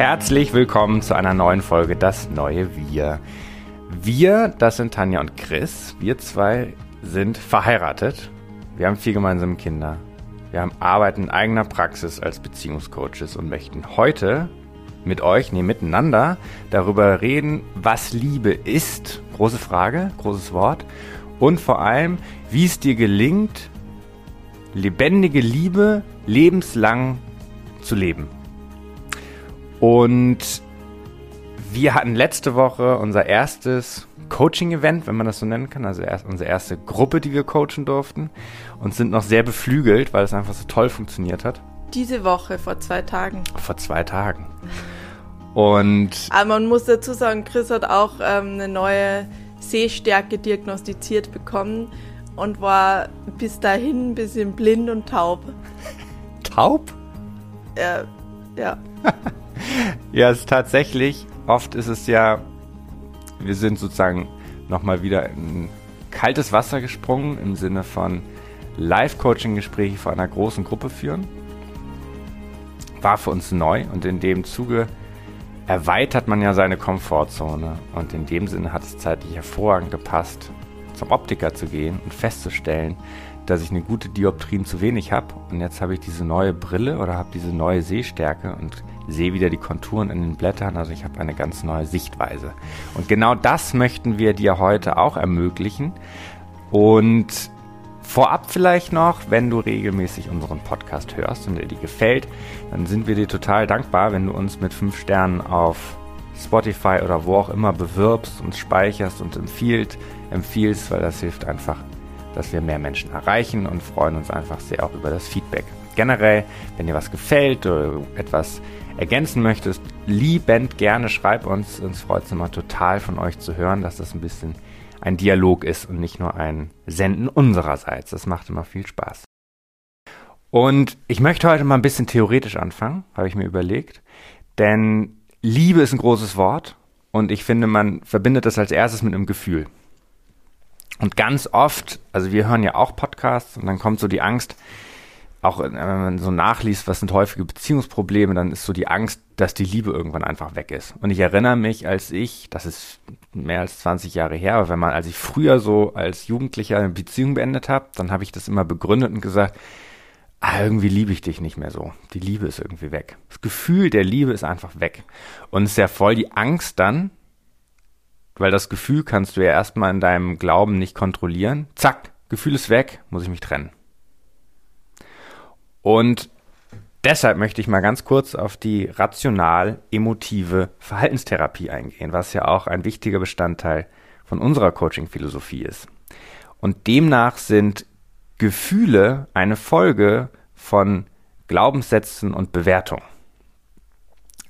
Herzlich willkommen zu einer neuen Folge Das neue Wir. Wir, das sind Tanja und Chris. Wir zwei sind verheiratet. Wir haben vier gemeinsame Kinder. Wir haben arbeiten in eigener Praxis als Beziehungscoaches und möchten heute mit euch, nee, miteinander darüber reden, was Liebe ist. Große Frage, großes Wort. Und vor allem, wie es dir gelingt, lebendige Liebe lebenslang zu leben. Und wir hatten letzte Woche unser erstes Coaching-Event, wenn man das so nennen kann, also erst unsere erste Gruppe, die wir coachen durften und sind noch sehr beflügelt, weil es einfach so toll funktioniert hat. Diese Woche, vor zwei Tagen. Vor zwei Tagen. Und. Aber man muss dazu sagen, Chris hat auch ähm, eine neue Sehstärke diagnostiziert bekommen und war bis dahin ein bisschen blind und taub. Taub? Ja, ja. ja, es ist tatsächlich, oft ist es ja, wir sind sozusagen nochmal wieder in kaltes Wasser gesprungen im Sinne von Live-Coaching-Gespräche vor einer großen Gruppe führen. War für uns neu und in dem Zuge erweitert man ja seine Komfortzone. Und in dem Sinne hat es zeitlich hervorragend gepasst, zum Optiker zu gehen und festzustellen, dass ich eine gute Dioptrien zu wenig habe. Und jetzt habe ich diese neue Brille oder habe diese neue Sehstärke und sehe wieder die Konturen in den Blättern. Also ich habe eine ganz neue Sichtweise. Und genau das möchten wir dir heute auch ermöglichen. Und vorab vielleicht noch, wenn du regelmäßig unseren Podcast hörst und dir die gefällt, dann sind wir dir total dankbar, wenn du uns mit fünf Sternen auf Spotify oder wo auch immer bewirbst und speicherst und empfiehlt, empfiehlst, weil das hilft einfach dass wir mehr Menschen erreichen und freuen uns einfach sehr auch über das Feedback. Generell, wenn dir was gefällt oder etwas ergänzen möchtest, liebend gerne schreib uns. Uns freut es immer total von euch zu hören, dass das ein bisschen ein Dialog ist und nicht nur ein Senden unsererseits. Das macht immer viel Spaß. Und ich möchte heute mal ein bisschen theoretisch anfangen, habe ich mir überlegt. Denn Liebe ist ein großes Wort und ich finde, man verbindet das als erstes mit einem Gefühl. Und ganz oft, also wir hören ja auch Podcasts und dann kommt so die Angst, auch wenn man so nachliest, was sind häufige Beziehungsprobleme, dann ist so die Angst, dass die Liebe irgendwann einfach weg ist. Und ich erinnere mich, als ich, das ist mehr als 20 Jahre her, aber wenn man, als ich früher so als Jugendlicher eine Beziehung beendet habe, dann habe ich das immer begründet und gesagt, ah, irgendwie liebe ich dich nicht mehr so. Die Liebe ist irgendwie weg. Das Gefühl der Liebe ist einfach weg. Und es ist ja voll die Angst dann, weil das Gefühl kannst du ja erstmal in deinem Glauben nicht kontrollieren. Zack, Gefühl ist weg, muss ich mich trennen. Und deshalb möchte ich mal ganz kurz auf die rational-emotive Verhaltenstherapie eingehen, was ja auch ein wichtiger Bestandteil von unserer Coaching-Philosophie ist. Und demnach sind Gefühle eine Folge von Glaubenssätzen und Bewertungen.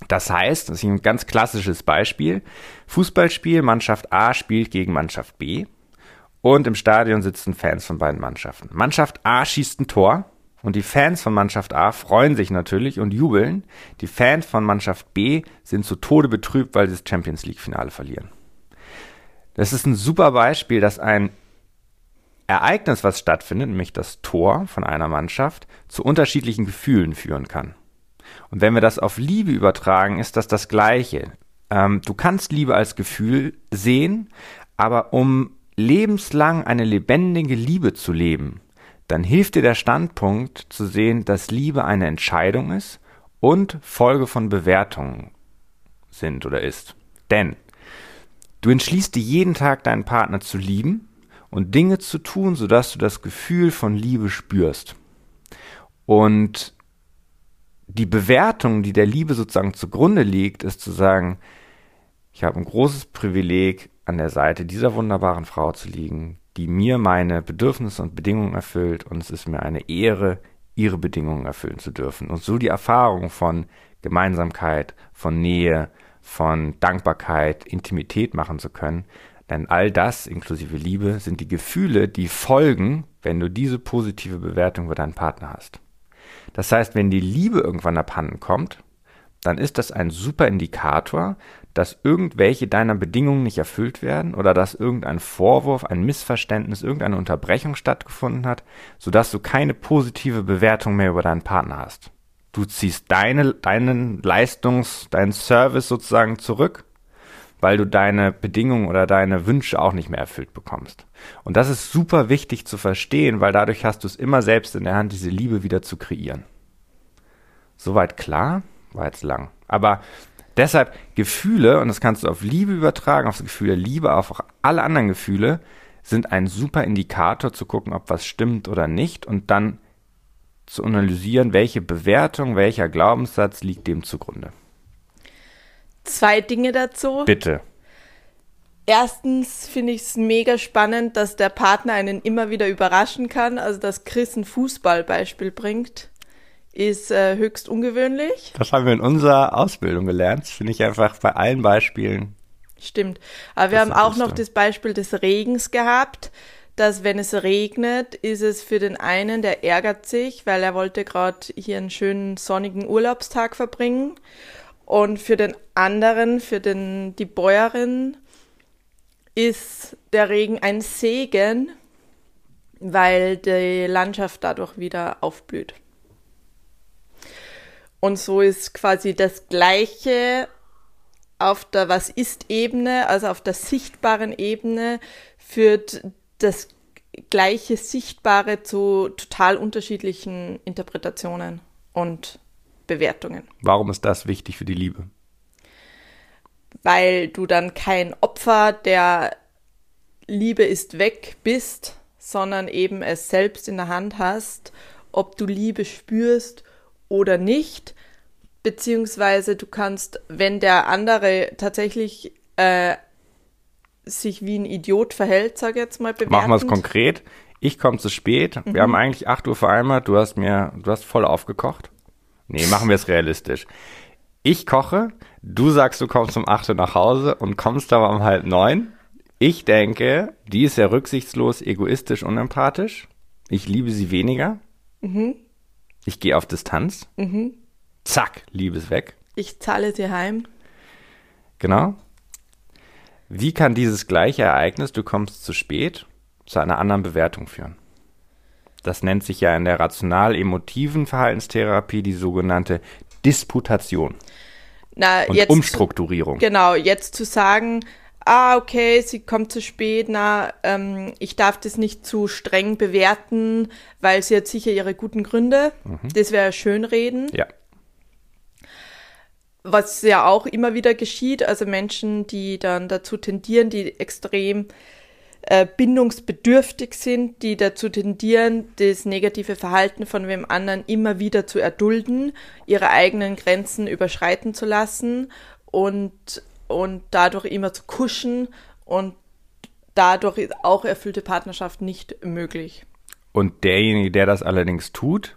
Das heißt, das ist ein ganz klassisches Beispiel. Fußballspiel, Mannschaft A spielt gegen Mannschaft B und im Stadion sitzen Fans von beiden Mannschaften. Mannschaft A schießt ein Tor und die Fans von Mannschaft A freuen sich natürlich und jubeln. Die Fans von Mannschaft B sind zu Tode betrübt, weil sie das Champions League Finale verlieren. Das ist ein super Beispiel, dass ein Ereignis, was stattfindet, nämlich das Tor von einer Mannschaft, zu unterschiedlichen Gefühlen führen kann. Und wenn wir das auf Liebe übertragen, ist das das Gleiche. Ähm, du kannst Liebe als Gefühl sehen, aber um lebenslang eine lebendige Liebe zu leben, dann hilft dir der Standpunkt zu sehen, dass Liebe eine Entscheidung ist und Folge von Bewertungen sind oder ist. Denn du entschließt dir jeden Tag deinen Partner zu lieben und Dinge zu tun, sodass du das Gefühl von Liebe spürst. Und die Bewertung, die der Liebe sozusagen zugrunde liegt, ist zu sagen, ich habe ein großes Privileg, an der Seite dieser wunderbaren Frau zu liegen, die mir meine Bedürfnisse und Bedingungen erfüllt und es ist mir eine Ehre, ihre Bedingungen erfüllen zu dürfen. Und so die Erfahrung von Gemeinsamkeit, von Nähe, von Dankbarkeit, Intimität machen zu können. Denn all das, inklusive Liebe, sind die Gefühle, die folgen, wenn du diese positive Bewertung über deinen Partner hast. Das heißt, wenn die Liebe irgendwann abhanden kommt, dann ist das ein super Indikator, dass irgendwelche deiner Bedingungen nicht erfüllt werden oder dass irgendein Vorwurf, ein Missverständnis, irgendeine Unterbrechung stattgefunden hat, sodass du keine positive Bewertung mehr über deinen Partner hast. Du ziehst deine, deinen Leistungs, deinen Service sozusagen zurück, weil du deine Bedingungen oder deine Wünsche auch nicht mehr erfüllt bekommst. Und das ist super wichtig zu verstehen, weil dadurch hast du es immer selbst in der Hand, diese Liebe wieder zu kreieren. Soweit klar? War jetzt lang. Aber deshalb Gefühle, und das kannst du auf Liebe übertragen, auf das Gefühl der Liebe, auf alle anderen Gefühle, sind ein super Indikator zu gucken, ob was stimmt oder nicht und dann zu analysieren, welche Bewertung, welcher Glaubenssatz liegt dem zugrunde. Zwei Dinge dazu. Bitte. Erstens finde ich es mega spannend, dass der Partner einen immer wieder überraschen kann. Also, dass Chris ein Fußballbeispiel bringt, ist äh, höchst ungewöhnlich. Das haben wir in unserer Ausbildung gelernt. Das finde ich einfach bei allen Beispielen. Stimmt. Aber wir haben auch noch das Beispiel des Regens gehabt, dass wenn es regnet, ist es für den einen, der ärgert sich, weil er wollte gerade hier einen schönen sonnigen Urlaubstag verbringen. Und für den anderen, für den, die Bäuerin, ist der Regen ein Segen, weil die Landschaft dadurch wieder aufblüht. Und so ist quasi das Gleiche auf der Was ist-Ebene, also auf der sichtbaren Ebene, führt das gleiche Sichtbare zu total unterschiedlichen Interpretationen und Bewertungen. Warum ist das wichtig für die Liebe? Weil du dann kein Opfer der Liebe ist weg bist, sondern eben es selbst in der Hand hast, ob du Liebe spürst oder nicht, beziehungsweise du kannst, wenn der andere tatsächlich äh, sich wie ein Idiot verhält, sag ich jetzt mal bewertend. Machen wir es konkret. Ich komme zu spät. Mhm. Wir haben eigentlich 8 Uhr vereinbart. Du hast mir, du hast voll aufgekocht. Nee, machen wir es realistisch. Ich koche, du sagst, du kommst um 8 Uhr nach Hause und kommst aber um halb neun. Ich denke, die ist ja rücksichtslos, egoistisch, unempathisch. Ich liebe sie weniger. Mhm. Ich gehe auf Distanz. Mhm. Zack, Liebes weg. Ich zahle sie heim. Genau. Wie kann dieses gleiche Ereignis, du kommst zu spät, zu einer anderen Bewertung führen? Das nennt sich ja in der rational-emotiven Verhaltenstherapie die sogenannte Disputation. Na, und jetzt Umstrukturierung. genau, jetzt zu sagen, ah, okay, sie kommt zu spät, na, ähm, ich darf das nicht zu streng bewerten, weil sie hat sicher ihre guten Gründe. Mhm. Das wäre schönreden. Ja was ja auch immer wieder geschieht, also Menschen, die dann dazu tendieren, die extrem äh, bindungsbedürftig sind, die dazu tendieren, das negative Verhalten von wem anderen immer wieder zu erdulden, ihre eigenen Grenzen überschreiten zu lassen und, und dadurch immer zu kuschen und dadurch ist auch erfüllte Partnerschaft nicht möglich. Und derjenige, der das allerdings tut,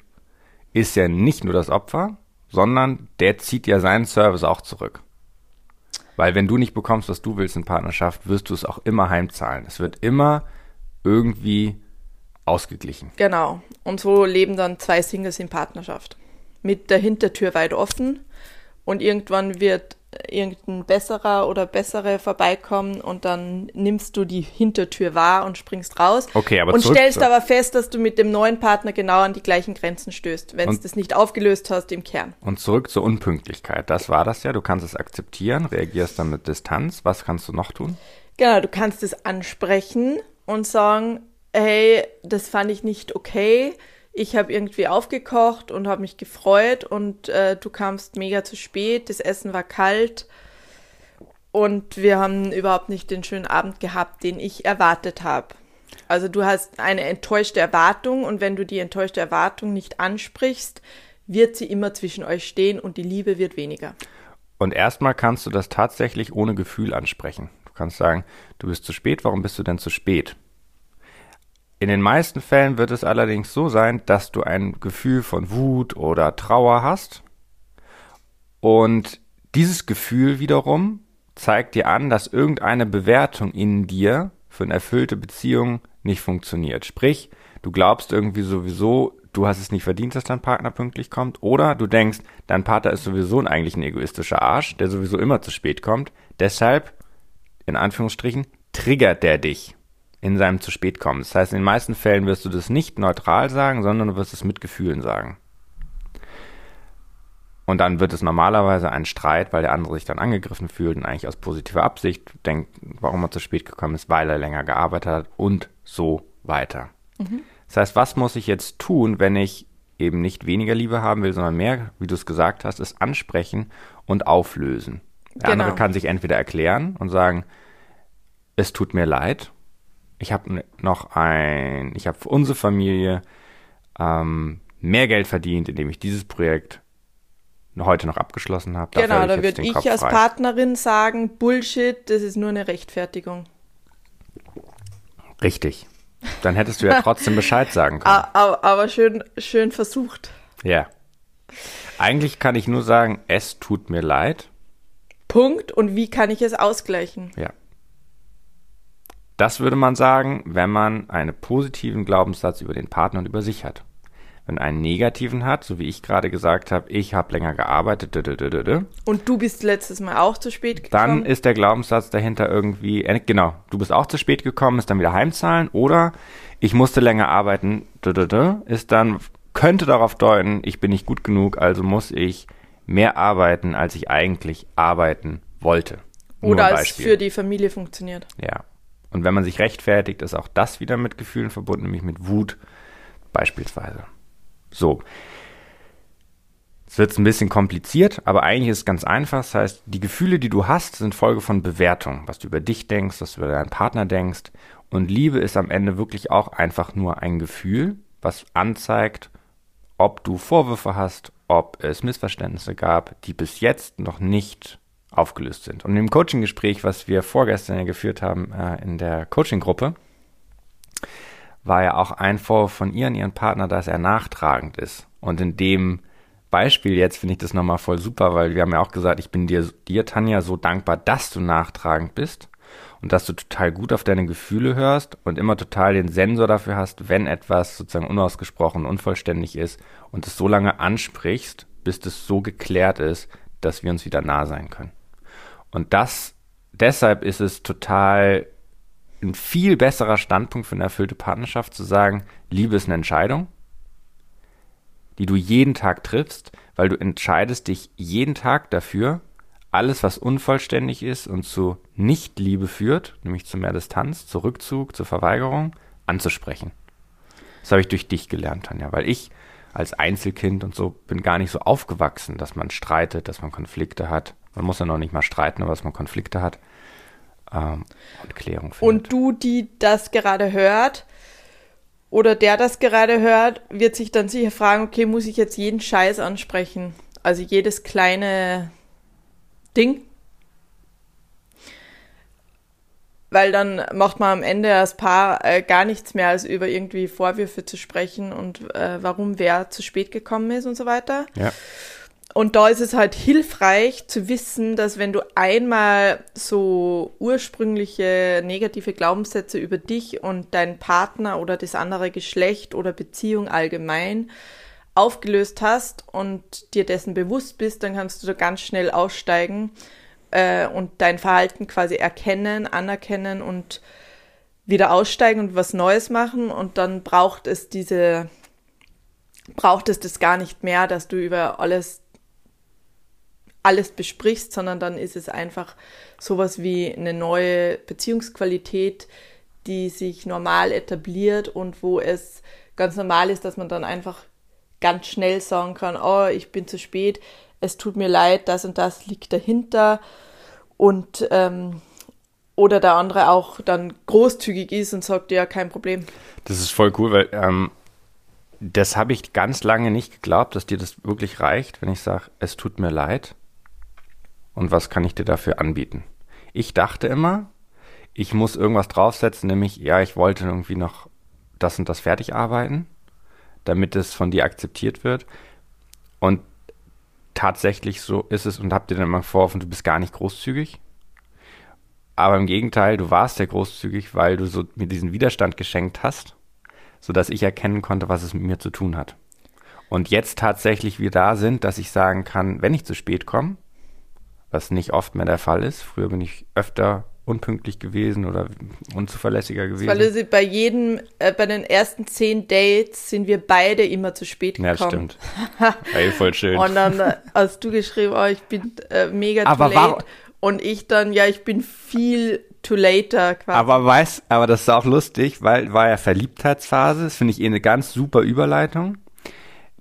ist ja nicht nur das Opfer, sondern der zieht ja seinen Service auch zurück. Weil wenn du nicht bekommst, was du willst in Partnerschaft, wirst du es auch immer heimzahlen. Es wird immer irgendwie ausgeglichen. Genau. Und so leben dann zwei Singles in Partnerschaft. Mit der Hintertür weit offen und irgendwann wird irgendein besserer oder bessere vorbeikommen und dann nimmst du die Hintertür wahr und springst raus. Okay, aber und stellst aber fest, dass du mit dem neuen Partner genau an die gleichen Grenzen stößt, wenn du das nicht aufgelöst hast im Kern. Und zurück zur Unpünktlichkeit. Das war das ja. Du kannst es akzeptieren, reagierst dann mit Distanz. Was kannst du noch tun? Genau, du kannst es ansprechen und sagen, hey, das fand ich nicht okay ich habe irgendwie aufgekocht und habe mich gefreut und äh, du kamst mega zu spät, das Essen war kalt und wir haben überhaupt nicht den schönen Abend gehabt, den ich erwartet habe. Also du hast eine enttäuschte Erwartung und wenn du die enttäuschte Erwartung nicht ansprichst, wird sie immer zwischen euch stehen und die Liebe wird weniger. Und erstmal kannst du das tatsächlich ohne Gefühl ansprechen. Du kannst sagen, du bist zu spät, warum bist du denn zu spät? In den meisten Fällen wird es allerdings so sein, dass du ein Gefühl von Wut oder Trauer hast. Und dieses Gefühl wiederum zeigt dir an, dass irgendeine Bewertung in dir für eine erfüllte Beziehung nicht funktioniert. Sprich, du glaubst irgendwie sowieso, du hast es nicht verdient, dass dein Partner pünktlich kommt. Oder du denkst, dein Partner ist sowieso eigentlich ein egoistischer Arsch, der sowieso immer zu spät kommt. Deshalb, in Anführungsstrichen, triggert der dich in seinem zu spät kommen. Das heißt, in den meisten Fällen wirst du das nicht neutral sagen, sondern du wirst es mit Gefühlen sagen. Und dann wird es normalerweise ein Streit, weil der andere sich dann angegriffen fühlt und eigentlich aus positiver Absicht denkt, warum er zu spät gekommen ist, weil er länger gearbeitet hat und so weiter. Mhm. Das heißt, was muss ich jetzt tun, wenn ich eben nicht weniger Liebe haben will, sondern mehr, wie du es gesagt hast, ist ansprechen und auflösen. Der genau. andere kann sich entweder erklären und sagen, es tut mir leid, ich habe noch ein, ich habe für unsere Familie ähm, mehr Geld verdient, indem ich dieses Projekt heute noch abgeschlossen habe. Genau, da würde ich als frei. Partnerin sagen, Bullshit, das ist nur eine Rechtfertigung. Richtig. Dann hättest du ja trotzdem Bescheid sagen können. Aber, aber schön, schön versucht. Ja. Eigentlich kann ich nur sagen, es tut mir leid. Punkt. Und wie kann ich es ausgleichen? Ja. Das würde man sagen, wenn man einen positiven Glaubenssatz über den Partner und über sich hat. Wenn einen negativen hat, so wie ich gerade gesagt habe, ich habe länger gearbeitet. Und du bist letztes Mal auch zu spät gekommen. Dann ist der Glaubenssatz dahinter irgendwie, äh, genau, du bist auch zu spät gekommen, ist dann wieder heimzahlen. Oder ich musste länger arbeiten, ist dann, könnte darauf deuten, ich bin nicht gut genug, also muss ich mehr arbeiten, als ich eigentlich arbeiten wollte. Oder als für die Familie funktioniert. Ja. Und wenn man sich rechtfertigt, ist auch das wieder mit Gefühlen verbunden, nämlich mit Wut beispielsweise. So. Es wird ein bisschen kompliziert, aber eigentlich ist es ganz einfach. Das heißt, die Gefühle, die du hast, sind Folge von Bewertung. Was du über dich denkst, was du über deinen Partner denkst. Und Liebe ist am Ende wirklich auch einfach nur ein Gefühl, was anzeigt, ob du Vorwürfe hast, ob es Missverständnisse gab, die bis jetzt noch nicht aufgelöst sind. Und im Coaching-Gespräch, was wir vorgestern ja geführt haben äh, in der Coaching-Gruppe, war ja auch ein Vorwurf von ihr und ihren Partner, dass er nachtragend ist. Und in dem Beispiel jetzt finde ich das nochmal voll super, weil wir haben ja auch gesagt, ich bin dir, dir, Tanja, so dankbar, dass du nachtragend bist und dass du total gut auf deine Gefühle hörst und immer total den Sensor dafür hast, wenn etwas sozusagen unausgesprochen, unvollständig ist und es so lange ansprichst, bis das so geklärt ist, dass wir uns wieder nah sein können. Und das, deshalb ist es total ein viel besserer Standpunkt für eine erfüllte Partnerschaft zu sagen, Liebe ist eine Entscheidung, die du jeden Tag triffst, weil du entscheidest dich jeden Tag dafür, alles, was unvollständig ist und zu Nicht-Liebe führt, nämlich zu mehr Distanz, zu Rückzug, zur Verweigerung, anzusprechen. Das habe ich durch dich gelernt, Tanja, weil ich als Einzelkind und so bin gar nicht so aufgewachsen, dass man streitet, dass man Konflikte hat. Man muss ja noch nicht mal streiten, aber dass man Konflikte hat ähm, und Klärung findet. Und du, die das gerade hört, oder der das gerade hört, wird sich dann sicher fragen, okay, muss ich jetzt jeden Scheiß ansprechen? Also jedes kleine Ding. Weil dann macht man am Ende als Paar äh, gar nichts mehr, als über irgendwie Vorwürfe zu sprechen und äh, warum wer zu spät gekommen ist und so weiter. Ja. Und da ist es halt hilfreich zu wissen, dass wenn du einmal so ursprüngliche negative Glaubenssätze über dich und deinen Partner oder das andere Geschlecht oder Beziehung allgemein aufgelöst hast und dir dessen bewusst bist, dann kannst du da ganz schnell aussteigen äh, und dein Verhalten quasi erkennen, anerkennen und wieder aussteigen und was Neues machen. Und dann braucht es diese braucht es das gar nicht mehr, dass du über alles alles besprichst, sondern dann ist es einfach sowas wie eine neue Beziehungsqualität, die sich normal etabliert und wo es ganz normal ist, dass man dann einfach ganz schnell sagen kann, oh, ich bin zu spät, es tut mir leid, das und das liegt dahinter und ähm, oder der andere auch dann großzügig ist und sagt, ja, kein Problem. Das ist voll cool, weil ähm, das habe ich ganz lange nicht geglaubt, dass dir das wirklich reicht, wenn ich sage, es tut mir leid und was kann ich dir dafür anbieten? Ich dachte immer, ich muss irgendwas draufsetzen, nämlich, ja, ich wollte irgendwie noch das und das fertig arbeiten, damit es von dir akzeptiert wird. Und tatsächlich so ist es und habt dir dann immer vorgeworfen, du bist gar nicht großzügig. Aber im Gegenteil, du warst ja großzügig, weil du so mir diesen Widerstand geschenkt hast, sodass ich erkennen konnte, was es mit mir zu tun hat. Und jetzt tatsächlich wir da sind, dass ich sagen kann, wenn ich zu spät komme, was nicht oft mehr der Fall ist. Früher bin ich öfter unpünktlich gewesen oder unzuverlässiger gewesen? Weil also bei jedem, äh, bei den ersten zehn Dates sind wir beide immer zu spät gekommen. Ja, stimmt. Ey, voll schön. Und dann äh, hast du geschrieben, oh, ich bin äh, mega Aber too late. Und ich dann, ja, ich bin viel too later quasi. Aber weiß, aber das ist auch lustig, weil war ja Verliebtheitsphase, das finde ich eh eine ganz super Überleitung.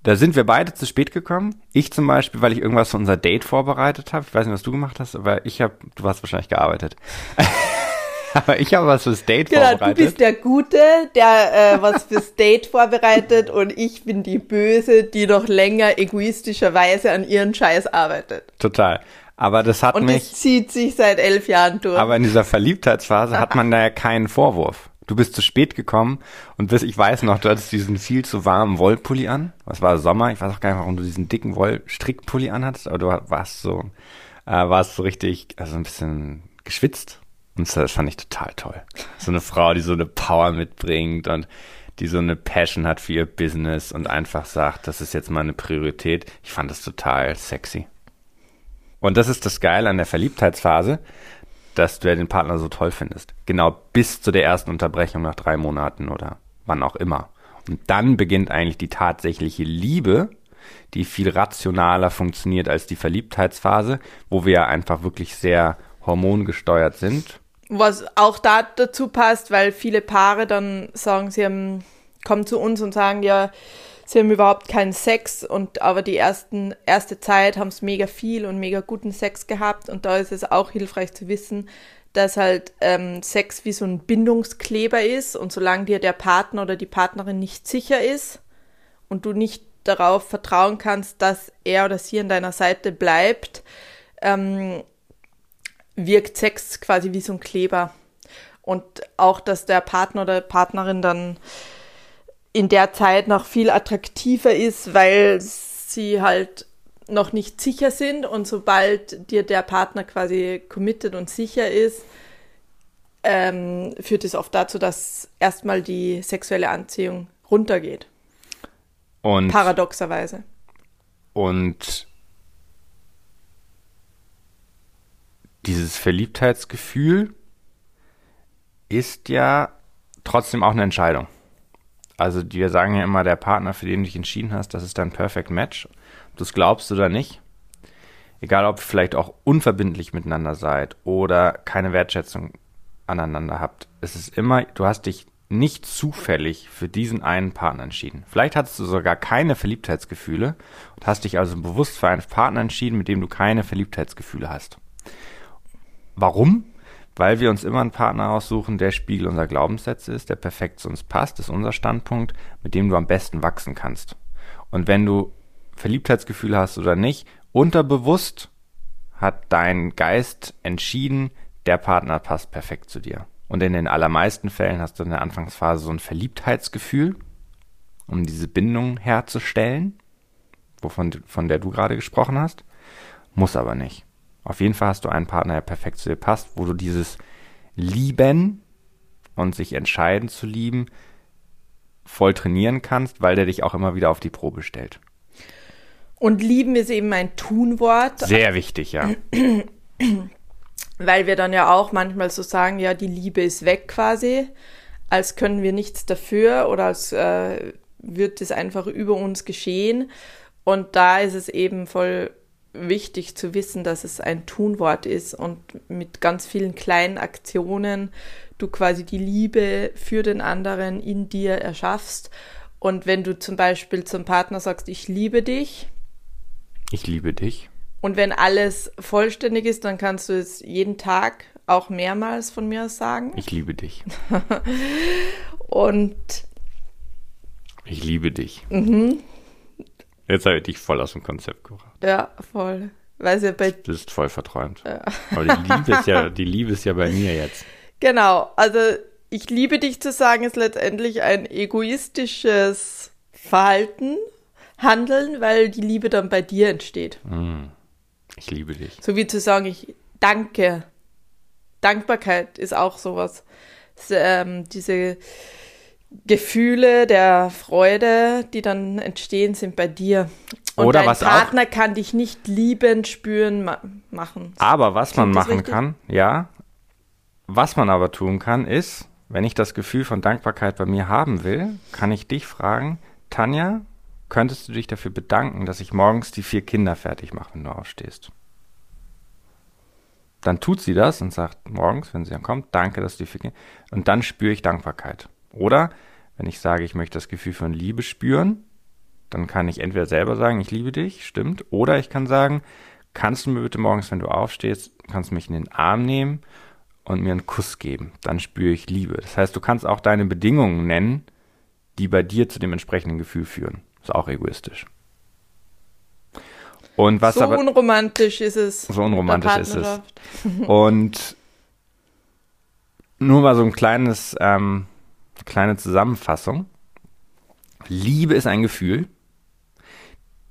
Da sind wir beide zu spät gekommen. Ich zum Beispiel, weil ich irgendwas für unser Date vorbereitet habe. Ich weiß nicht, was du gemacht hast, aber ich habe, du hast wahrscheinlich gearbeitet. aber ich habe was fürs Date Genau, du vorbereitet. bist der Gute, der äh, was fürs Date vorbereitet und ich bin die Böse, die noch länger egoistischerweise an ihren Scheiß arbeitet. Total. Aber das hat Und mich, das zieht sich seit elf Jahren durch. aber in dieser Verliebtheitsphase hat man da ja keinen Vorwurf. Du bist zu spät gekommen und bis ich weiß noch, du hattest diesen viel zu warmen Wollpulli an. Was war Sommer? Ich weiß auch gar nicht, warum du diesen dicken Wollstrickpulli anhattest, aber du warst so, äh, warst so richtig, also ein bisschen geschwitzt. Und das fand ich total toll. So eine Frau, die so eine Power mitbringt und die so eine Passion hat für ihr Business und einfach sagt, das ist jetzt mal eine Priorität. Ich fand das total sexy. Und das ist das Geile an der Verliebtheitsphase, dass du ja den Partner so toll findest. Genau bis zu der ersten Unterbrechung nach drei Monaten oder wann auch immer. Und dann beginnt eigentlich die tatsächliche Liebe, die viel rationaler funktioniert als die Verliebtheitsphase, wo wir ja einfach wirklich sehr hormongesteuert sind. Was auch da dazu passt, weil viele Paare dann sagen, sie haben, kommen zu uns und sagen, ja, sie haben überhaupt keinen Sex und aber die ersten, erste Zeit haben es mega viel und mega guten Sex gehabt und da ist es auch hilfreich zu wissen, dass halt ähm, Sex wie so ein Bindungskleber ist und solange dir der Partner oder die Partnerin nicht sicher ist und du nicht darauf vertrauen kannst, dass er oder sie an deiner Seite bleibt, ähm, wirkt Sex quasi wie so ein Kleber. Und auch, dass der Partner oder Partnerin dann in der Zeit noch viel attraktiver ist, weil sie halt noch nicht sicher sind und sobald dir der Partner quasi committed und sicher ist, ähm, führt es oft dazu, dass erstmal die sexuelle Anziehung runtergeht. Und, Paradoxerweise. und dieses Verliebtheitsgefühl ist ja trotzdem auch eine Entscheidung. Also wir sagen ja immer, der Partner, für den du dich entschieden hast, das ist dein Perfect Match. Ob du es glaubst oder nicht. Egal, ob ihr vielleicht auch unverbindlich miteinander seid oder keine Wertschätzung aneinander habt. Es ist immer, du hast dich nicht zufällig für diesen einen Partner entschieden. Vielleicht hattest du sogar keine Verliebtheitsgefühle und hast dich also bewusst für einen Partner entschieden, mit dem du keine Verliebtheitsgefühle hast. Warum? Weil wir uns immer einen Partner aussuchen, der Spiegel unserer Glaubenssätze ist, der perfekt zu uns passt, ist unser Standpunkt, mit dem du am besten wachsen kannst. Und wenn du Verliebtheitsgefühle hast oder nicht, unterbewusst hat dein Geist entschieden, der Partner passt perfekt zu dir. Und in den allermeisten Fällen hast du in der Anfangsphase so ein Verliebtheitsgefühl, um diese Bindung herzustellen, wovon von der du gerade gesprochen hast. Muss aber nicht. Auf jeden Fall hast du einen Partner, der perfekt zu dir passt, wo du dieses Lieben und sich entscheiden zu lieben voll trainieren kannst, weil der dich auch immer wieder auf die Probe stellt. Und lieben ist eben ein Tunwort. Sehr wichtig, ja. weil wir dann ja auch manchmal so sagen, ja, die Liebe ist weg quasi, als können wir nichts dafür oder als äh, wird es einfach über uns geschehen. Und da ist es eben voll wichtig zu wissen, dass es ein Tunwort ist und mit ganz vielen kleinen Aktionen du quasi die Liebe für den anderen in dir erschaffst. Und wenn du zum Beispiel zum Partner sagst, ich liebe dich, Ich liebe dich. und wenn alles vollständig ist, dann kannst du es jeden Tag auch mehrmals von mir aus sagen. Ich liebe dich. Und Ich liebe dich. Mhm. Jetzt habe ich dich voll aus dem Konzept gebracht. Ja, voll. Weil sie bei Du bist voll verträumt. Aber die Liebe ist ja, die Liebe ist ja bei mir jetzt. genau, also ich liebe dich zu sagen, ist letztendlich ein egoistisches Verhalten, Handeln, weil die Liebe dann bei dir entsteht. Ich liebe dich. So wie zu sagen, ich danke. Dankbarkeit ist auch sowas. Das, ähm, diese Gefühle der Freude, die dann entstehen, sind bei dir. Und Oder dein was auch- Partner kann dich nicht liebend spüren ma machen. Aber was man Klingt das machen kann, ja, was man aber tun kann, ist, wenn ich das Gefühl von Dankbarkeit bei mir haben will, kann ich dich fragen, Tanja, könntest du dich dafür bedanken, dass ich morgens die vier Kinder fertig mache, wenn du aufstehst? Dann tut sie das und sagt morgens, wenn sie dann kommt, danke, dass du die vier Kinder. Und dann spüre ich Dankbarkeit. Oder wenn ich sage, ich möchte das Gefühl von Liebe spüren, dann kann ich entweder selber sagen, ich liebe dich, stimmt, oder ich kann sagen, kannst du mir bitte morgens, wenn du aufstehst, kannst du mich in den Arm nehmen und mir einen Kuss geben. Dann spüre ich Liebe. Das heißt, du kannst auch deine Bedingungen nennen, die bei dir zu dem entsprechenden Gefühl führen. Ist auch egoistisch. Und was so aber unromantisch ist es. so unromantisch ist es. Und nur mal so ein kleines, ähm, kleine Zusammenfassung. Liebe ist ein Gefühl.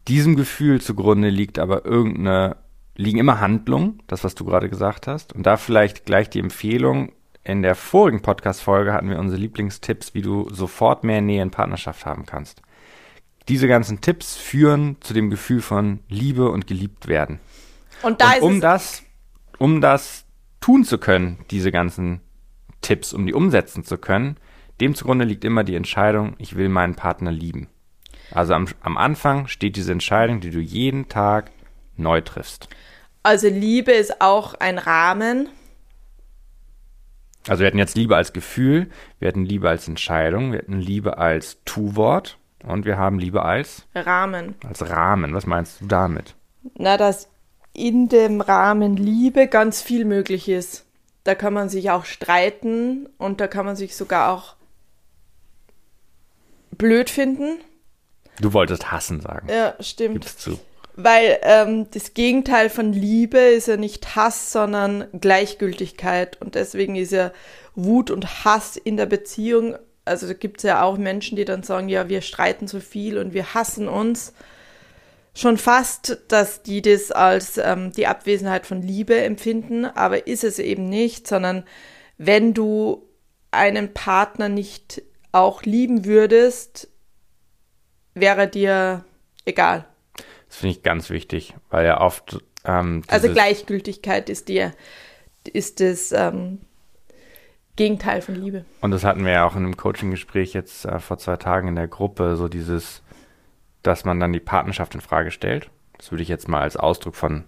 Diesem Gefühl zugrunde liegt aber irgendeine, liegen immer Handlungen, das, was du gerade gesagt hast. Und da vielleicht gleich die Empfehlung. In der vorigen Podcast-Folge hatten wir unsere Lieblingstipps, wie du sofort mehr Nähe in Partnerschaft haben kannst. Diese ganzen Tipps führen zu dem Gefühl von Liebe und geliebt werden. Und da Und um das, um das tun zu können, diese ganzen Tipps, um die umsetzen zu können, dem zugrunde liegt immer die Entscheidung, ich will meinen Partner lieben. Also am, am Anfang steht diese Entscheidung, die du jeden Tag neu triffst. Also Liebe ist auch ein Rahmen. Also wir hatten jetzt Liebe als Gefühl, wir hatten Liebe als Entscheidung, wir hatten Liebe als Tu-Wort und wir haben Liebe als, Rahmen. als Rahmen. Was meinst du damit? Na, dass in dem Rahmen Liebe ganz viel möglich ist. Da kann man sich auch streiten und da kann man sich sogar auch blöd finden. Du wolltest hassen sagen. Ja, stimmt. Gib's zu. Weil ähm, das Gegenteil von Liebe ist ja nicht Hass, sondern Gleichgültigkeit. Und deswegen ist ja Wut und Hass in der Beziehung. Also da gibt es ja auch Menschen, die dann sagen, ja, wir streiten so viel und wir hassen uns. Schon fast, dass die das als ähm, die Abwesenheit von Liebe empfinden, aber ist es eben nicht, sondern wenn du einen Partner nicht auch lieben würdest, wäre dir egal. Das finde ich ganz wichtig, weil ja oft ähm, Also Gleichgültigkeit ist dir ist das ähm, Gegenteil von Liebe. Und das hatten wir ja auch in einem Coaching-Gespräch jetzt äh, vor zwei Tagen in der Gruppe, so dieses, dass man dann die Partnerschaft in Frage stellt. Das würde ich jetzt mal als Ausdruck von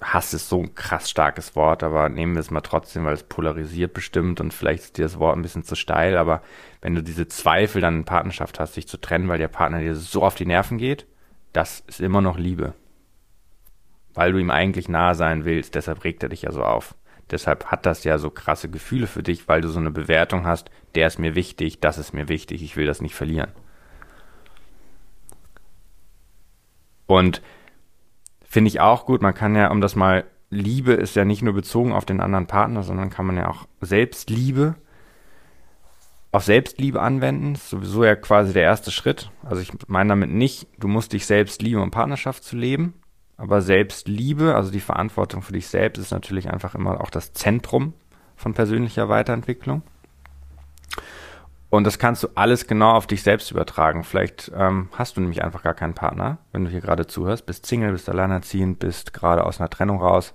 Hass ist so ein krass starkes Wort, aber nehmen wir es mal trotzdem, weil es polarisiert bestimmt und vielleicht ist dir das Wort ein bisschen zu steil, aber wenn du diese Zweifel dann in Partnerschaft hast, dich zu trennen, weil der Partner dir so auf die Nerven geht, das ist immer noch Liebe. Weil du ihm eigentlich nahe sein willst, deshalb regt er dich ja so auf. Deshalb hat das ja so krasse Gefühle für dich, weil du so eine Bewertung hast, der ist mir wichtig, das ist mir wichtig, ich will das nicht verlieren. Und finde ich auch gut, man kann ja, um das mal, Liebe ist ja nicht nur bezogen auf den anderen Partner, sondern kann man ja auch Selbstliebe auf Selbstliebe anwenden. Ist sowieso ja quasi der erste Schritt. Also ich meine damit nicht, du musst dich selbst lieben, um Partnerschaft zu leben. Aber Selbstliebe, also die Verantwortung für dich selbst, ist natürlich einfach immer auch das Zentrum von persönlicher Weiterentwicklung. Und das kannst du alles genau auf dich selbst übertragen. Vielleicht ähm, hast du nämlich einfach gar keinen Partner, wenn du hier gerade zuhörst, bist Single, bist alleinerziehend, bist gerade aus einer Trennung raus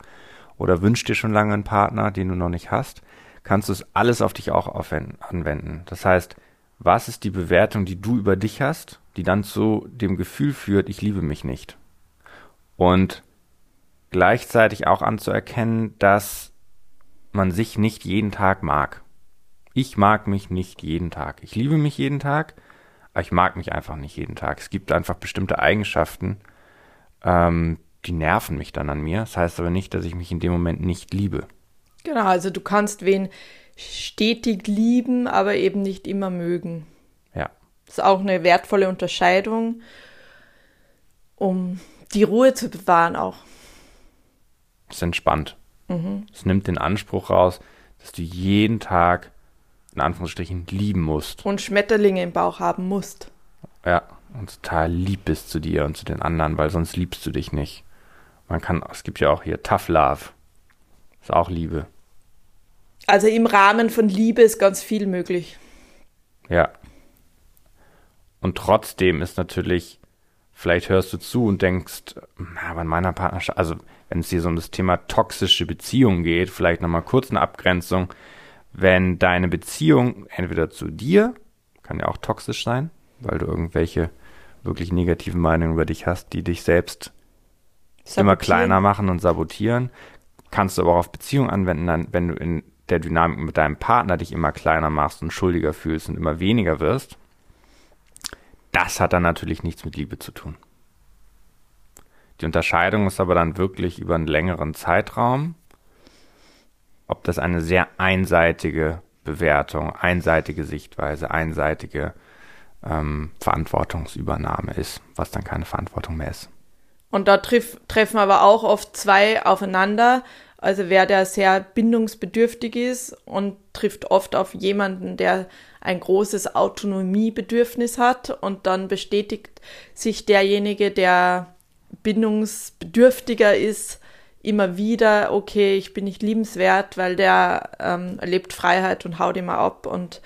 oder wünschst dir schon lange einen Partner, den du noch nicht hast, kannst du es alles auf dich auch anwenden. Das heißt, was ist die Bewertung, die du über dich hast, die dann zu dem Gefühl führt, ich liebe mich nicht? Und gleichzeitig auch anzuerkennen, dass man sich nicht jeden Tag mag. Ich mag mich nicht jeden Tag. Ich liebe mich jeden Tag, aber ich mag mich einfach nicht jeden Tag. Es gibt einfach bestimmte Eigenschaften, ähm, die nerven mich dann an mir. Das heißt aber nicht, dass ich mich in dem Moment nicht liebe. Genau, also du kannst wen stetig lieben, aber eben nicht immer mögen. Ja. Das ist auch eine wertvolle Unterscheidung, um die Ruhe zu bewahren auch. Es ist entspannt. Es nimmt den Anspruch raus, dass du jeden Tag in Anführungsstrichen lieben musst. Und Schmetterlinge im Bauch haben musst. Ja, und total lieb bist zu dir und zu den anderen, weil sonst liebst du dich nicht. Man kann, es gibt ja auch hier Tough Love. Ist auch Liebe. Also im Rahmen von Liebe ist ganz viel möglich. Ja. Und trotzdem ist natürlich Vielleicht hörst du zu und denkst, aber in meiner Partnerschaft, also wenn es hier so um das Thema toxische Beziehung geht, vielleicht nochmal kurz eine Abgrenzung. Wenn deine Beziehung entweder zu dir, kann ja auch toxisch sein, weil du irgendwelche wirklich negativen Meinungen über dich hast, die dich selbst sabotieren. immer kleiner machen und sabotieren, kannst du aber auch auf Beziehung anwenden, dann, wenn du in der Dynamik mit deinem Partner dich immer kleiner machst und schuldiger fühlst und immer weniger wirst. Das hat dann natürlich nichts mit Liebe zu tun. Die Unterscheidung ist aber dann wirklich über einen längeren Zeitraum, ob das eine sehr einseitige Bewertung, einseitige Sichtweise, einseitige ähm, Verantwortungsübernahme ist, was dann keine Verantwortung mehr ist. Und da triff, treffen aber auch oft zwei aufeinander. Also wer der sehr bindungsbedürftig ist und trifft oft auf jemanden, der ein großes Autonomiebedürfnis hat und dann bestätigt sich derjenige, der bindungsbedürftiger ist, immer wieder, okay, ich bin nicht liebenswert, weil der ähm, erlebt Freiheit und haut immer ab und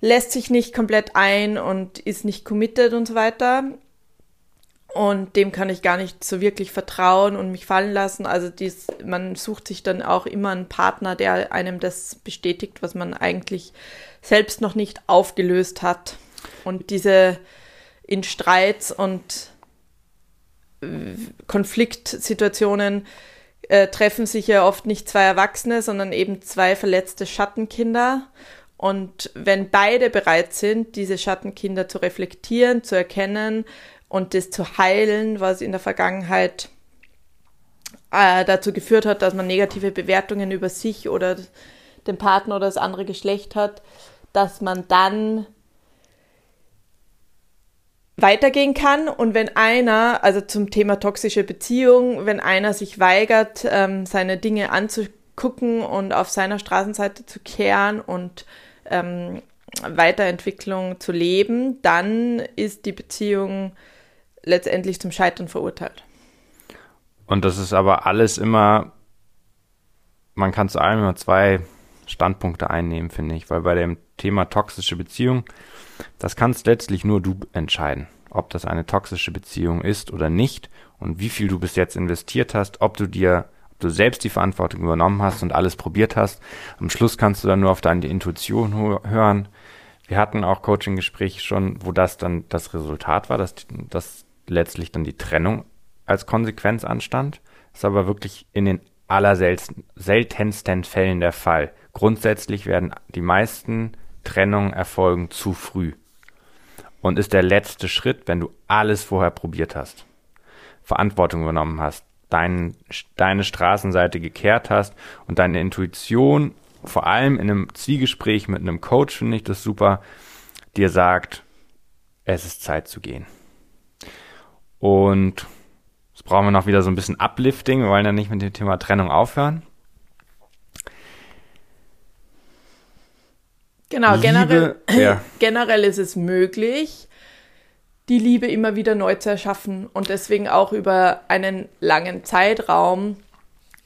lässt sich nicht komplett ein und ist nicht committed und so weiter. Und dem kann ich gar nicht so wirklich vertrauen und mich fallen lassen. Also dies, man sucht sich dann auch immer einen Partner, der einem das bestätigt, was man eigentlich selbst noch nicht aufgelöst hat. Und diese in Streits und äh, Konfliktsituationen äh, treffen sich ja oft nicht zwei Erwachsene, sondern eben zwei verletzte Schattenkinder. Und wenn beide bereit sind, diese Schattenkinder zu reflektieren, zu erkennen und das zu heilen, was in der Vergangenheit äh, dazu geführt hat, dass man negative Bewertungen über sich oder den Partner oder das andere Geschlecht hat, dass man dann weitergehen kann und wenn einer, also zum Thema toxische Beziehung, wenn einer sich weigert, ähm, seine Dinge anzugucken und auf seiner Straßenseite zu kehren und ähm, Weiterentwicklung zu leben, dann ist die Beziehung letztendlich zum Scheitern verurteilt. Und das ist aber alles immer, man kann zu allem immer zwei Standpunkte einnehmen, finde ich, weil bei dem Thema toxische Beziehung, das kannst letztlich nur du entscheiden, ob das eine toxische Beziehung ist oder nicht und wie viel du bis jetzt investiert hast, ob du dir, ob du selbst die Verantwortung übernommen hast und alles probiert hast. Am Schluss kannst du dann nur auf deine Intuition hören. Wir hatten auch Coaching-Gespräche schon, wo das dann das Resultat war, dass, dass letztlich dann die Trennung als Konsequenz anstand. Das ist aber wirklich in den allerseltensten Fällen der Fall. Grundsätzlich werden die meisten Trennungen erfolgen zu früh und ist der letzte Schritt, wenn du alles vorher probiert hast, Verantwortung übernommen hast, dein, deine Straßenseite gekehrt hast und deine Intuition, vor allem in einem Zwiegespräch mit einem Coach, finde ich das super, dir sagt, es ist Zeit zu gehen. Und jetzt brauchen wir noch wieder so ein bisschen Uplifting, wir wollen ja nicht mit dem Thema Trennung aufhören. Genau, Liebe, generell, ja. generell ist es möglich, die Liebe immer wieder neu zu erschaffen und deswegen auch über einen langen Zeitraum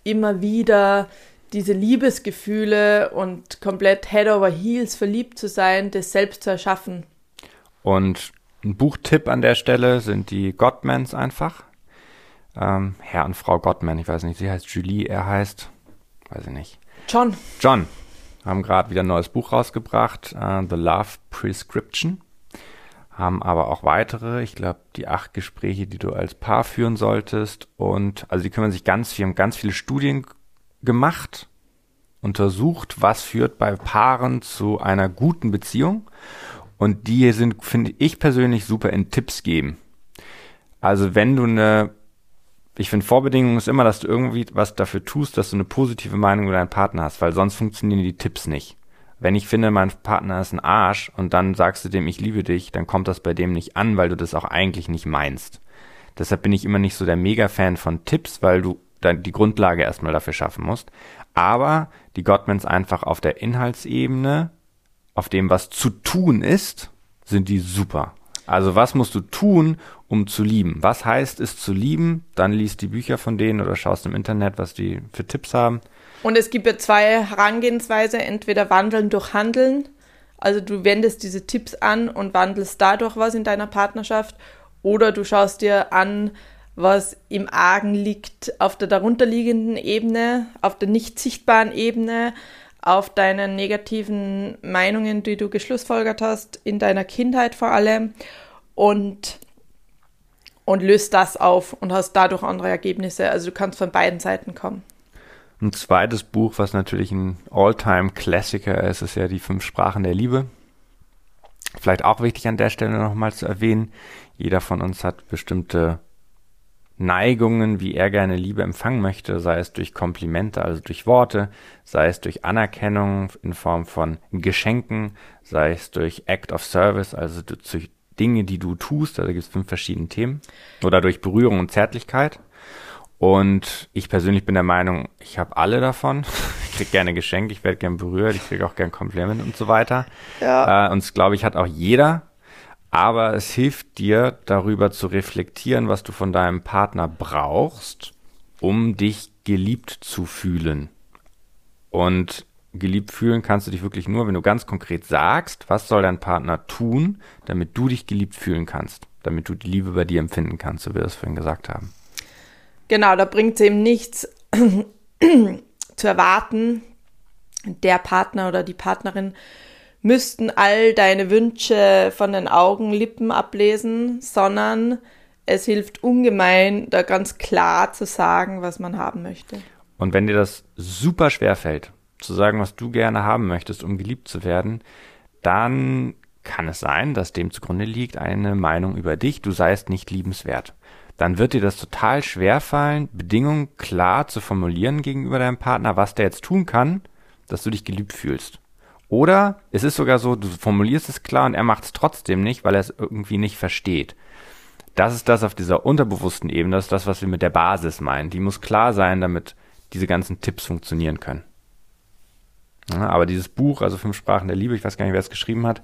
immer wieder diese Liebesgefühle und komplett Head over Heels verliebt zu sein, das selbst zu erschaffen. Und ein Buchtipp an der Stelle sind die Gottmans einfach. Ähm, Herr und Frau Gottman, ich weiß nicht, sie heißt Julie, er heißt, weiß ich nicht. John. John, haben gerade wieder ein neues Buch rausgebracht, uh, The Love Prescription. Haben aber auch weitere, ich glaube, die acht Gespräche, die du als Paar führen solltest. Und also die kümmern sich ganz viel, haben ganz viele Studien gemacht, untersucht, was führt bei Paaren zu einer guten Beziehung. Und die sind, finde ich persönlich, super in Tipps geben. Also wenn du eine ich finde, Vorbedingung ist immer, dass du irgendwie was dafür tust, dass du eine positive Meinung über deinen Partner hast, weil sonst funktionieren die Tipps nicht. Wenn ich finde, mein Partner ist ein Arsch und dann sagst du dem, ich liebe dich, dann kommt das bei dem nicht an, weil du das auch eigentlich nicht meinst. Deshalb bin ich immer nicht so der Mega-Fan von Tipps, weil du dann die Grundlage erstmal dafür schaffen musst. Aber die Gottmans einfach auf der Inhaltsebene, auf dem, was zu tun ist, sind die super. Also was musst du tun, um zu lieben? Was heißt es zu lieben? Dann liest die Bücher von denen oder schaust im Internet, was die für Tipps haben. Und es gibt ja zwei Herangehensweise, entweder wandeln durch Handeln, also du wendest diese Tipps an und wandelst dadurch was in deiner Partnerschaft, Oder du schaust dir an, was im Argen liegt auf der darunterliegenden Ebene, auf der nicht sichtbaren Ebene, auf deinen negativen Meinungen, die du geschlussfolgert hast, in deiner Kindheit vor allem und, und löst das auf und hast dadurch andere Ergebnisse. Also du kannst von beiden Seiten kommen. Ein zweites Buch, was natürlich ein All-Time-Klassiker ist, ist ja die Fünf Sprachen der Liebe. Vielleicht auch wichtig an der Stelle nochmal zu erwähnen, jeder von uns hat bestimmte Neigungen, wie er gerne Liebe empfangen möchte, sei es durch Komplimente, also durch Worte, sei es durch Anerkennung in Form von Geschenken, sei es durch Act of Service, also durch Dinge, die du tust, da gibt es fünf verschiedene Themen, oder durch Berührung und Zärtlichkeit. Und ich persönlich bin der Meinung, ich habe alle davon. Ich krieg gerne Geschenke, ich werde gern berührt, ich kriege auch gern Komplimente und so weiter. Ja. Äh, und das glaube ich hat auch jeder aber es hilft dir darüber zu reflektieren, was du von deinem Partner brauchst, um dich geliebt zu fühlen. Und geliebt fühlen kannst du dich wirklich nur, wenn du ganz konkret sagst, was soll dein Partner tun, damit du dich geliebt fühlen kannst, damit du die Liebe bei dir empfinden kannst, so wie wir es vorhin gesagt haben. Genau, da bringt es eben nichts zu erwarten, der Partner oder die Partnerin müssten all deine Wünsche von den Augen, Lippen ablesen, sondern es hilft ungemein, da ganz klar zu sagen, was man haben möchte. Und wenn dir das super schwer fällt, zu sagen, was du gerne haben möchtest, um geliebt zu werden, dann kann es sein, dass dem zugrunde liegt eine Meinung über dich, du seist nicht liebenswert. Dann wird dir das total schwer fallen, Bedingungen klar zu formulieren gegenüber deinem Partner, was der jetzt tun kann, dass du dich geliebt fühlst. Oder es ist sogar so, du formulierst es klar und er macht es trotzdem nicht, weil er es irgendwie nicht versteht. Das ist das auf dieser unterbewussten Ebene, das ist das, was wir mit der Basis meinen. Die muss klar sein, damit diese ganzen Tipps funktionieren können. Ja, aber dieses Buch, also Fünf Sprachen der Liebe, ich weiß gar nicht, wer es geschrieben hat,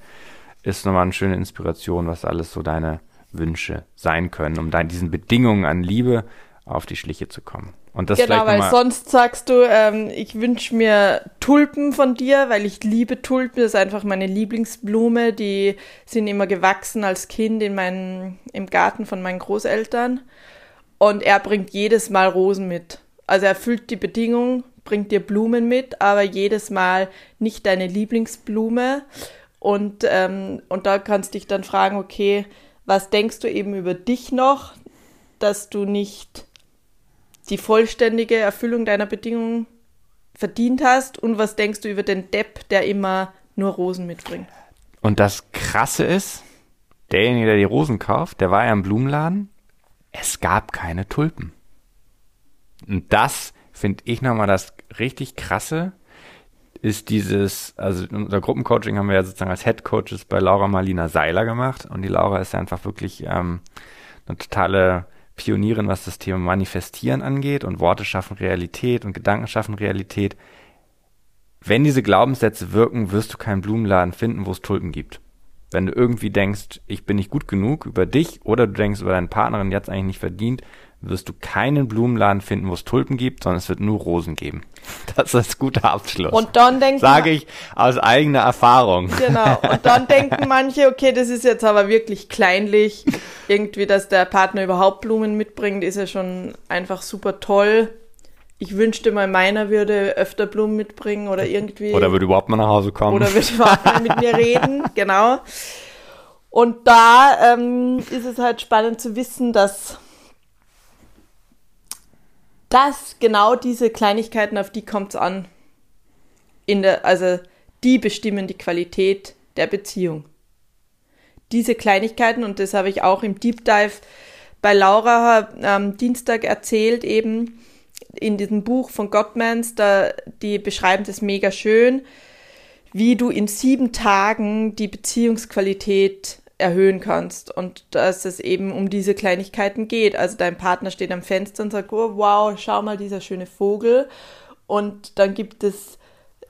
ist nochmal eine schöne Inspiration, was alles so deine Wünsche sein können, um dein, diesen Bedingungen an Liebe auf die Schliche zu kommen. Und das genau, weil sonst sagst du, ähm, ich wünsche mir Tulpen von dir, weil ich liebe Tulpen. Das ist einfach meine Lieblingsblume. Die sind immer gewachsen als Kind in meinen, im Garten von meinen Großeltern. Und er bringt jedes Mal Rosen mit. Also er erfüllt die Bedingung, bringt dir Blumen mit, aber jedes Mal nicht deine Lieblingsblume. Und, ähm, und da kannst du dich dann fragen, okay, was denkst du eben über dich noch, dass du nicht die vollständige Erfüllung deiner Bedingungen verdient hast und was denkst du über den Depp, der immer nur Rosen mitbringt? Und das Krasse ist, derjenige, der die Rosen kauft, der war ja im Blumenladen, es gab keine Tulpen. Und das finde ich nochmal das richtig Krasse, ist dieses, also unser Gruppencoaching haben wir ja sozusagen als Head Coaches bei Laura Marlina Seiler gemacht und die Laura ist ja einfach wirklich ähm, eine totale Pionierin, was das Thema Manifestieren angeht und Worte schaffen Realität und Gedanken schaffen Realität. Wenn diese Glaubenssätze wirken, wirst du keinen Blumenladen finden, wo es Tulpen gibt. Wenn du irgendwie denkst, ich bin nicht gut genug über dich oder du denkst über deine Partnerin, die hat es eigentlich nicht verdient, wirst du keinen Blumenladen finden, wo es Tulpen gibt, sondern es wird nur Rosen geben. Das ist ein guter Abschluss. Und dann denken sage ich aus eigener Erfahrung. Genau. Und dann denken manche, okay, das ist jetzt aber wirklich kleinlich. Irgendwie, dass der Partner überhaupt Blumen mitbringt, ist ja schon einfach super toll. Ich wünschte mal, meiner würde öfter Blumen mitbringen oder irgendwie. Oder würde überhaupt mal nach Hause kommen. Oder würde überhaupt mal mit mir reden, genau. Und da ähm, ist es halt spannend zu wissen, dass dass genau diese Kleinigkeiten, auf die kommt es an. In der, also die bestimmen die Qualität der Beziehung. Diese Kleinigkeiten, und das habe ich auch im Deep Dive bei Laura am Dienstag erzählt, eben in diesem Buch von Gottmans, da, die beschreiben das mega schön, wie du in sieben Tagen die Beziehungsqualität erhöhen kannst und dass es eben um diese Kleinigkeiten geht. Also dein Partner steht am Fenster und sagt, oh, wow, schau mal dieser schöne Vogel und dann gibt es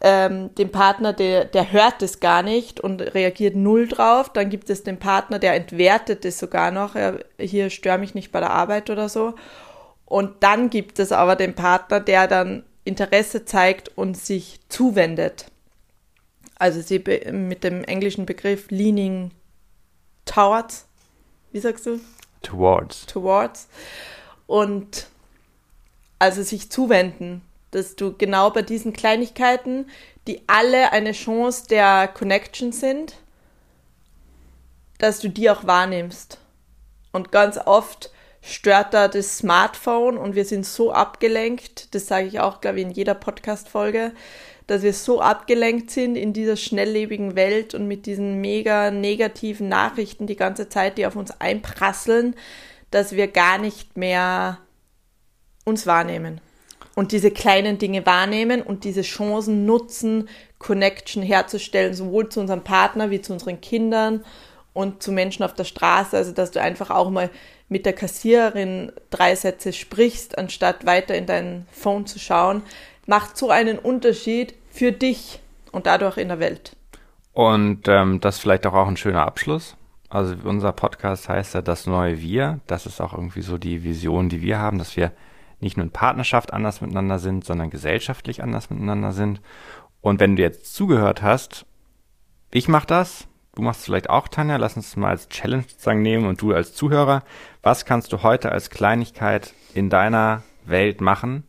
ähm, den Partner, der, der hört es gar nicht und reagiert null drauf. Dann gibt es den Partner, der entwertet es sogar noch. Ja, hier störe mich nicht bei der Arbeit oder so. Und dann gibt es aber den Partner, der dann Interesse zeigt und sich zuwendet. Also sie mit dem englischen Begriff leaning towards, wie sagst du? Towards. Towards. Und also sich zuwenden, dass du genau bei diesen Kleinigkeiten, die alle eine Chance der Connection sind, dass du die auch wahrnimmst. Und ganz oft stört da das Smartphone und wir sind so abgelenkt, das sage ich auch, glaube ich, in jeder Podcast-Folge, dass wir so abgelenkt sind in dieser schnelllebigen Welt und mit diesen mega negativen Nachrichten die ganze Zeit, die auf uns einprasseln, dass wir gar nicht mehr uns wahrnehmen. Und diese kleinen Dinge wahrnehmen und diese Chancen nutzen, Connection herzustellen, sowohl zu unserem Partner wie zu unseren Kindern und zu Menschen auf der Straße. Also, dass du einfach auch mal mit der Kassiererin drei Sätze sprichst, anstatt weiter in dein Phone zu schauen, macht so einen Unterschied für dich und dadurch in der Welt. Und ähm, das vielleicht auch, auch ein schöner Abschluss. Also unser Podcast heißt ja das neue Wir. Das ist auch irgendwie so die Vision, die wir haben, dass wir nicht nur in Partnerschaft anders miteinander sind, sondern gesellschaftlich anders miteinander sind. Und wenn du jetzt zugehört hast, ich mache das, du machst es vielleicht auch, Tanja, lass uns mal als Challenge sozusagen nehmen und du als Zuhörer, was kannst du heute als Kleinigkeit in deiner Welt machen,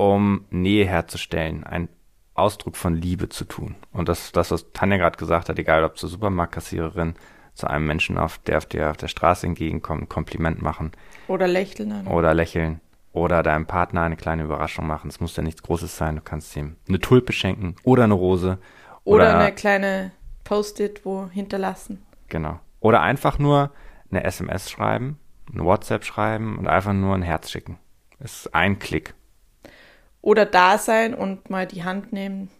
um Nähe herzustellen, ein Ausdruck von Liebe zu tun? Und das, das was Tanja gerade gesagt hat, egal ob zur Supermarktkassiererin, zu einem Menschen, auf der auf der auf der Straße entgegenkommt, Kompliment machen. Oder lächeln. Oder lächeln oder deinem Partner eine kleine Überraschung machen. Es muss ja nichts Großes sein. Du kannst ihm eine Tulpe schenken oder eine Rose. Oder, oder eine kleine Post-it wo hinterlassen. Genau. Oder einfach nur eine SMS schreiben, eine WhatsApp schreiben und einfach nur ein Herz schicken. Das ist ein Klick. Oder da sein und mal die Hand nehmen.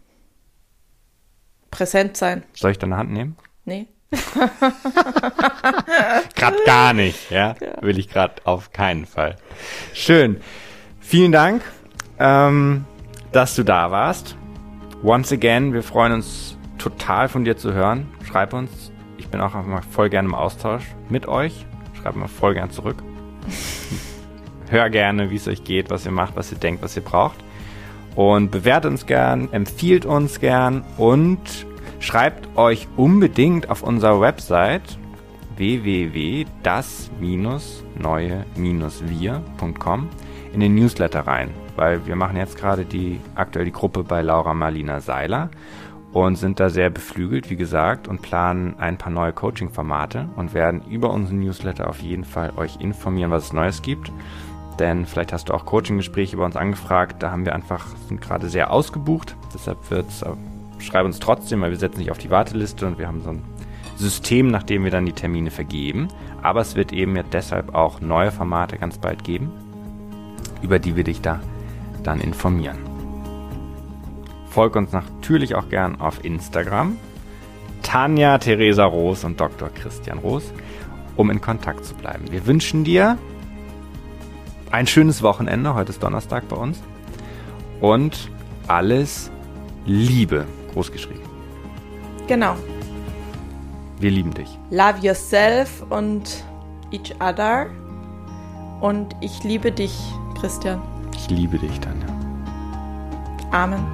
Präsent sein. Soll ich deine Hand nehmen? Nee. gerade gar nicht, ja? ja. Will ich gerade auf keinen Fall. Schön. Vielen Dank, ähm, dass du da warst. Once again, wir freuen uns total von dir zu hören. Schreib uns. Ich bin auch mal voll gerne im Austausch mit euch. Schreib mal voll gern zurück. Hör gerne, wie es euch geht, was ihr macht, was ihr denkt, was ihr braucht. Und bewertet uns gern, empfiehlt uns gern und Schreibt euch unbedingt auf unserer Website www.das-neue-wir.com in den Newsletter rein, weil wir machen jetzt gerade die aktuell die Gruppe bei Laura Marlina Seiler und sind da sehr beflügelt, wie gesagt, und planen ein paar neue Coaching-Formate und werden über unseren Newsletter auf jeden Fall euch informieren, was es Neues gibt. Denn vielleicht hast du auch Coaching-Gespräche bei uns angefragt. Da haben wir einfach, sind gerade sehr ausgebucht. Deshalb wird es schreib uns trotzdem, weil wir setzen dich auf die Warteliste und wir haben so ein System, nach dem wir dann die Termine vergeben. Aber es wird eben jetzt deshalb auch neue Formate ganz bald geben, über die wir dich da dann informieren. Folge uns natürlich auch gern auf Instagram. Tanja, Theresa Roos und Dr. Christian Roos, um in Kontakt zu bleiben. Wir wünschen dir ein schönes Wochenende. Heute ist Donnerstag bei uns. Und alles Liebe groß geschrieben. Genau. Wir lieben dich. Love yourself und each other. Und ich liebe dich, Christian. Ich liebe dich, Tanja. Amen.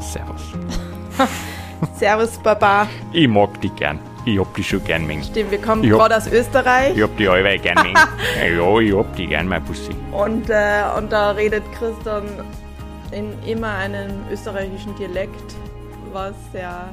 Servus. Servus, Baba. Ich mag dich gern. Ich hab die schon gern mengen. Stimmt, wir kommen gerade aus Österreich. Ich hab die allweil gern mengen. ja, ich hab die gern, mein Pussy. Und, äh, und da redet Christian in immer einem österreichischen Dialekt, was sehr.